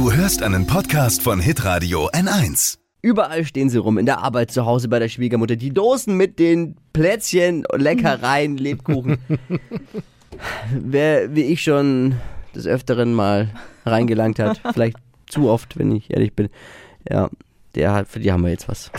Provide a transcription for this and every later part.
Du hörst einen Podcast von Hitradio N1. Überall stehen sie rum, in der Arbeit, zu Hause bei der Schwiegermutter. Die Dosen mit den Plätzchen, Leckereien, Lebkuchen. Wer wie ich schon des Öfteren mal reingelangt hat, vielleicht zu oft, wenn ich ehrlich bin, ja, der für die haben wir jetzt was.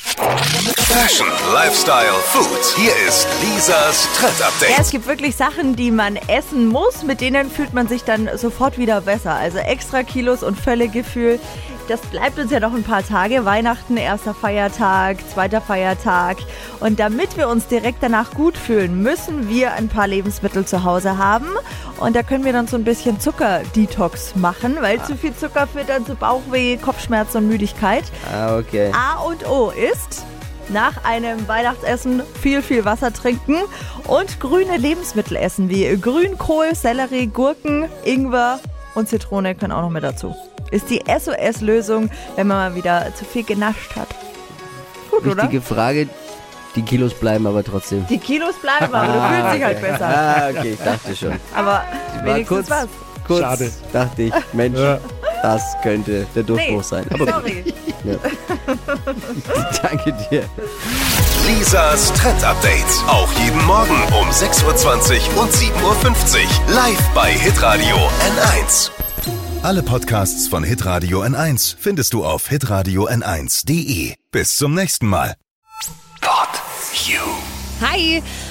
Fashion, Lifestyle, Food. Hier ist Lisas Trend Ja, Update. es gibt wirklich Sachen, die man essen muss, mit denen fühlt man sich dann sofort wieder besser. Also extra Kilos und Völlegefühl. Das bleibt uns ja noch ein paar Tage. Weihnachten, erster Feiertag, zweiter Feiertag. Und damit wir uns direkt danach gut fühlen, müssen wir ein paar Lebensmittel zu Hause haben. Und da können wir dann so ein bisschen Zuckerdetox machen, weil zu viel Zucker führt dann zu Bauchweh, Kopfschmerzen und Müdigkeit. Ah, okay. A und O ist nach einem Weihnachtsessen viel, viel Wasser trinken und grüne Lebensmittel essen, wie Grünkohl, Sellerie, Gurken, Ingwer und Zitrone können auch noch mit dazu. Ist die SOS-Lösung, wenn man mal wieder zu viel genascht hat. Gut, oder? Wichtige Frage, die Kilos bleiben aber trotzdem. Die Kilos bleiben, aber du fühlst dich halt besser. Ah, okay, ich dachte schon. Aber War wenigstens kurz, was. kurz Schade. dachte ich, Mensch, das könnte der Durchbruch Nee, sein. Aber sorry. danke dir. Lisas Trend Update. Auch jeden Morgen um 6.20 Uhr und 7.50 Uhr. Live bei Hitradio N1. Alle Podcasts von Hitradio N1 findest du auf hitradio n1.de. Bis zum nächsten Mal. Hi.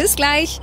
Bis gleich.